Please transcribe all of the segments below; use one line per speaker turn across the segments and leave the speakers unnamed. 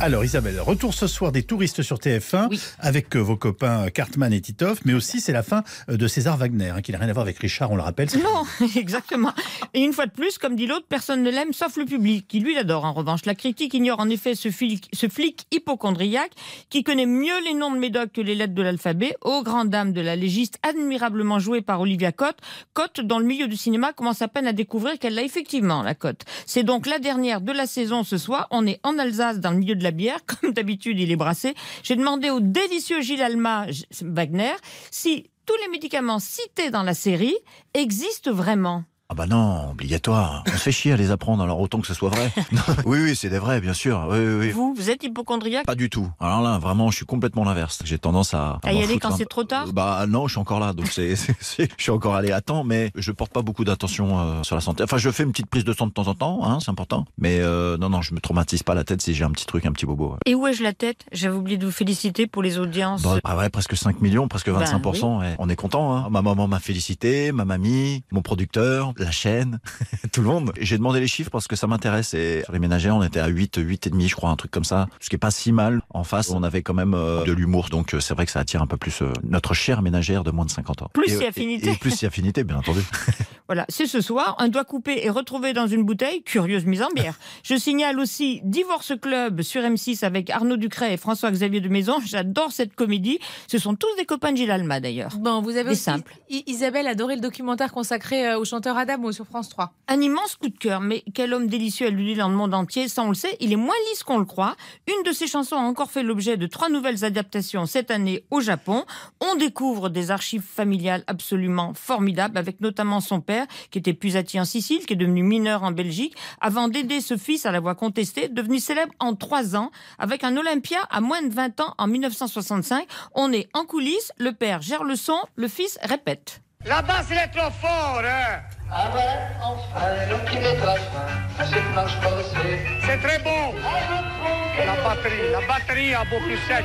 Alors Isabelle, retour ce soir des touristes sur TF1 avec euh, vos copains Cartman et Titoff, mais aussi c'est la fin euh, de César Wagner, hein, qui n'a rien à voir avec Richard, on le rappelle.
Non, exactement. Et une fois de plus, comme dit l'autre, personne ne l'aime sauf le public, qui lui l'adore en revanche. La critique ignore en effet ce flic, ce flic hypochondriaque qui connaît mieux les noms de Médoc que les lettres de l'alphabet, aux grandes dames de la légiste admirablement jouée par Olivia Cotte. Cotte, dans le milieu du cinéma, commence à peine à découvrir qu'elle l'a effectivement, la Cotte. C'est donc la dernière de la saison ce soir. On est en Alsace, dans le milieu de la bière. Comme d'habitude, il est brassé. J'ai demandé au délicieux Gilles Alma Wagner si tous les médicaments cités dans la série existent vraiment.
Ah bah non, obligatoire. On se fait chier à les apprendre, alors autant que ce soit vrai. oui, oui, c'est des vrais, bien sûr. Oui, oui.
Vous, vous êtes hypochondriaque?
Pas du tout. Alors là, vraiment, je suis complètement l'inverse. J'ai tendance à...
À y aller quand c'est trop tard?
Bah non, je suis encore là, donc c'est, c'est- c'est- je suis encore allé à temps, mais je porte pas beaucoup d'attention euh, sur la santé. Enfin, je fais une petite prise de sang de temps en temps, hein, c'est important. Mais euh, non, non, je me traumatise pas la tête si j'ai un petit truc, un petit bobo. ouais.
Et où ai-je la tête? J'avais oublié de vous féliciter pour les audiences.
Bah, ah ouais, presque 5 millions, presque 25%.
Ben
ouais. On est content. Hein. Ma maman m'a félicité, ma mamie, mon producteur, la chaîne, tout le monde. J'ai demandé les chiffres parce que ça m'intéresse. Et sur les ménagères, on était à 8, 8 et demi, je crois, un truc comme ça. Ce qui est pas si mal. En face, on avait quand même euh, de l'humour. Donc euh, c'est vrai que ça attire un peu plus euh, notre chère ménagère de moins de 50 ans.
Plus
et,
si affinité.
Et, et plus si affinité, bien entendu.
Voilà, c'est ce soir. Un doigt coupé est retrouvé dans une bouteille. Curieuse mise en bière. Je signale aussi Divorce Club sur M6 avec Arnaud Ducret et François-Xavier de Maison. J'adore cette comédie. Ce sont tous des copains de Gilles Alma d'ailleurs.
Bon, vous avez
Des
aussi
simples.
Isabelle adoré le documentaire consacré euh, au chanteur Adamo sur France 3.
Un immense coup de cœur, mais quel homme délicieux elle lui dans le monde entier, ça on le sait, il est moins lisse qu'on le croit. Une de ses chansons a encore fait l'objet de trois nouvelles adaptations cette année au Japon. On découvre des archives familiales absolument formidables, avec notamment son père, qui était puisatier en Sicile, qui est devenu mineur en Belgique, avant d'aider ce fils à la voix contestée, devenu célèbre en trois ans, avec un Olympia à moins de 20 ans en 1965. On est en coulisses, le père gère le son, le fils répète.
La basse, est trop fort, hein
Ah voilà, enfin.
C'est très bon. La batterie, la batterie a beaucoup sec.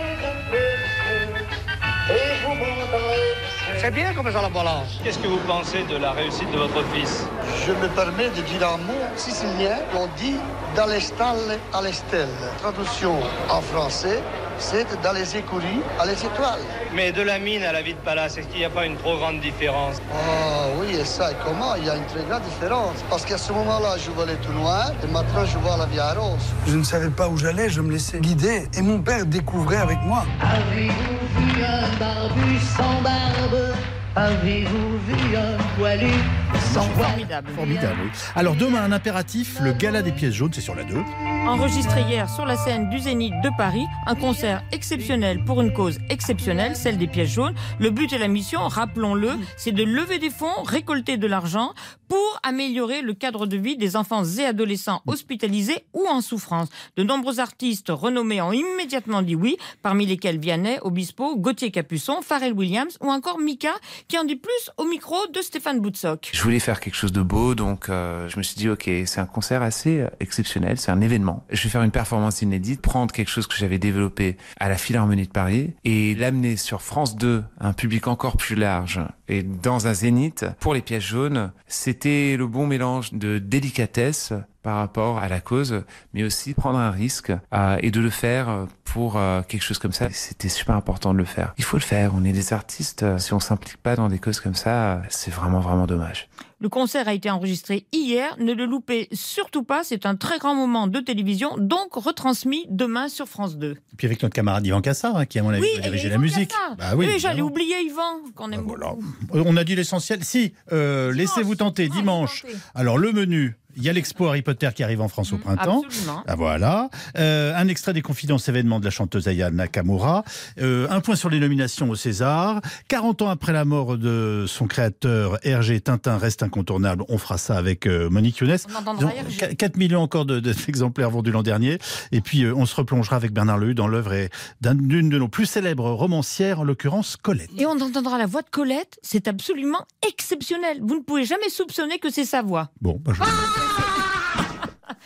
C'est bien comme ça la balance.
Qu'est-ce que vous pensez de la réussite de votre fils
Je me permets de dire un mot sicilien. On dit dans les stalles à l'estelle. Traduction en français, c'est dans les écuries à les étoiles.
Mais de la mine à la vie de palace, est-ce qu'il n'y a pas une trop grande différence?
Ah oui, et ça, et comment? Il y a une très grande différence. Parce qu'à ce moment-là, je voulais tout noir, et maintenant, je vois la vie à rose.
Je ne savais pas où j'allais, je me laissais guider et mon père découvrait avec moi.
Avez-vous vu un barbu sans barbe? Avez-vous vu un poilu?
Formidable.
Formidable, oui. Alors demain, un impératif, le gala des pièces jaunes, c'est sur la 2.
Enregistré hier sur la scène du Zénith de Paris, un concert exceptionnel pour une cause exceptionnelle, celle des pièces jaunes. Le but et la mission, rappelons-le, c'est de lever des fonds, récolter de l'argent pour améliorer le cadre de vie des enfants et adolescents hospitalisés ou en souffrance. De nombreux artistes renommés ont immédiatement dit oui, parmi lesquels Vianney, Obispo, Gauthier Capuçon, Pharrell Williams ou encore Mika, qui en dit plus au micro de Stéphane Boutsock.
Je voulais faire quelque chose de beau, donc euh, je me suis dit, ok, c'est un concert assez euh, exceptionnel, c'est un événement. Je vais faire une performance inédite, prendre quelque chose que j'avais développé à la Philharmonie de Paris et l'amener sur France 2, un public encore plus large, et dans un zénith. Pour les pièces jaunes, c'était le bon mélange de délicatesse par rapport à la cause, mais aussi prendre un risque euh, et de le faire pour euh, quelque chose comme ça. C'était super important de le faire. Il faut le faire. On est des artistes. euh, Si on s'implique pas dans des causes comme ça, euh, c'est vraiment vraiment dommage.
Le concert a été enregistré hier. Ne le loupez surtout pas. C'est un très grand moment de télévision, donc retransmis demain sur France 2.
Puis avec notre camarade Yvan Cassard, hein, qui à mon avis va diriger
et
la
Yvan
musique. Bah oui,
j'allais oublier Yvan, qu'on aime
voilà.
beaucoup.
Euh, On a dit l'essentiel. Si, euh, laissez-vous tenter dimanche. Alors le menu, il y a l'expo Harry Potter qui arrive en France au printemps.
absolument.
Ah, voilà. Euh, un extrait des confidences événements de la chanteuse Aya Nakamura. Euh, un point sur les nominations au César. 40 ans après la mort de son créateur, Hergé Tintin reste incontournable. On fera ça avec euh, Monique Younes.
On entendra
Disons,
Hergé.
qu- 4 millions encore de- de- d'exemplaires vendus l'an dernier. Et puis euh, on se replongera avec Bernard Lehu dans l'œuvre d'une de nos plus célèbres romancières, en l'occurrence Colette.
Et on entendra la voix de Colette. C'est absolument exceptionnel. Vous ne pouvez jamais soupçonner que c'est sa voix.
Bon, bah, je-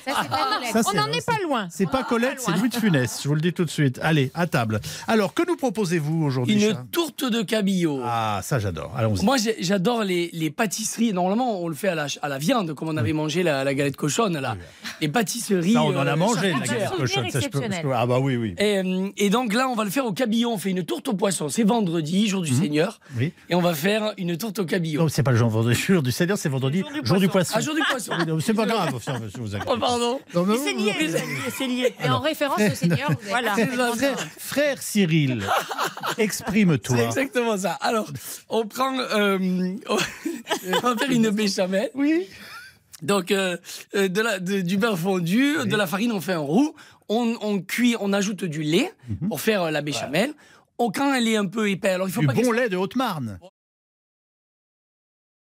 Ça, pas.
Ça,
On n'en est pas loin.
C'est pas Colette, c'est Louis de Funès. Je vous le dis tout de suite. Allez, à table. Alors, que nous proposez-vous aujourd'hui
Une
Charles?
tourte de cabillaud.
Ah, ça j'adore. Allons-y.
Moi, j'adore les, les pâtisseries. Normalement, on le fait à la, à la viande, comme on avait mangé la, la galette cochonne. Là. Les pâtisseries.
Ça, on en a
euh,
mangé, la galette cochonne. Ça, je peux- je peux- Ah bah oui, oui.
Et, euh, et donc là, on va le faire au cabillaud. On fait une tourte au poisson. C'est vendredi, jour du Seigneur.
Mhm. Oui.
Et on va faire une tourte au cabillaud.
Non, c'est pas le jour du Seigneur, c'est vendredi, jour du poisson.
Ah, jour du poisson.
C'est pas grave, vous inquiète
pardon.
Non, mais
Mais c'est lié, c'est lié, c'est lié.
Et en référence au Seigneur,
Voilà.
Frère, Cyril,
C'est
exprime-toi.
exactement ça. Alors, on prend. euh, on va faire une béchamel.
Oui.
Donc, euh, euh, de la, de- du beurre fondu, de la farine, on fait un roux. On, on cuit, on ajoute du lait
Mhm.
pour faire la béchamel. On- quand elle est un peu épaisse, alors il faut
Du
pas
bon lait de Haute-Marne.